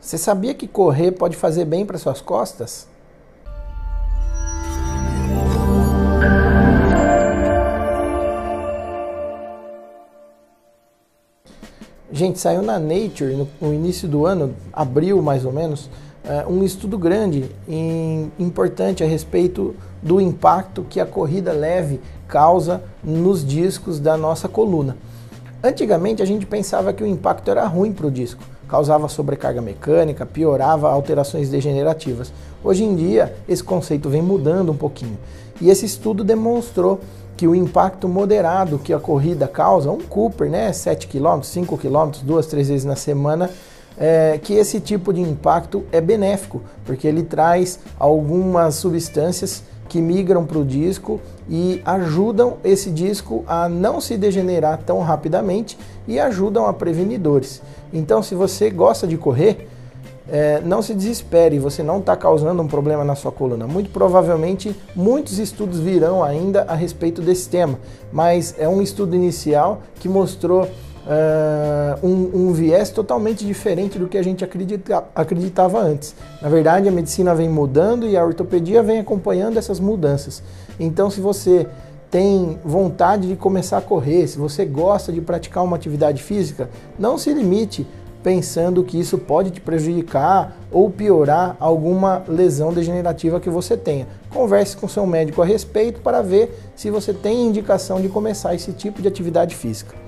Você sabia que correr pode fazer bem para suas costas? Gente, saiu na Nature no, início do ano, abril mais ou menos, uh, um estudo grande e importante a respeito do impacto que a corrida leve causa nos discos da nossa coluna. Antigamente a gente pensava que o impacto era ruim para o disco, causava sobrecarga mecânica, piorava alterações degenerativas. Hoje em dia esse conceito vem mudando um pouquinho e esse estudo demonstrou que o impacto moderado que a corrida causa, um Cooper, né, 7 km, 5 km, duas, três vezes na semana, é, que esse tipo de impacto é benéfico, porque ele traz algumas substâncias que migram para o disco e ajudam esse disco a não se degenerar tão rapidamente e ajudam a prevenir dores. Então, se você gosta de correr, é, não se desespere, você não está causando um problema na sua coluna. Muito provavelmente muitos estudos virão ainda a respeito desse tema, mas é um estudo inicial que mostrou uh, um, um, viés totalmente diferente do que a gente acredita, acreditava antes. Na verdade, a medicina vem mudando e a ortopedia vem acompanhando essas mudanças. Então, se você tem vontade de começar a correr, se você gosta de praticar uma atividade física, não se limite pensando que isso pode te prejudicar ou piorar alguma lesão degenerativa que você tenha. Converse com seu médico a respeito para ver se você tem indicação de começar esse tipo de atividade física.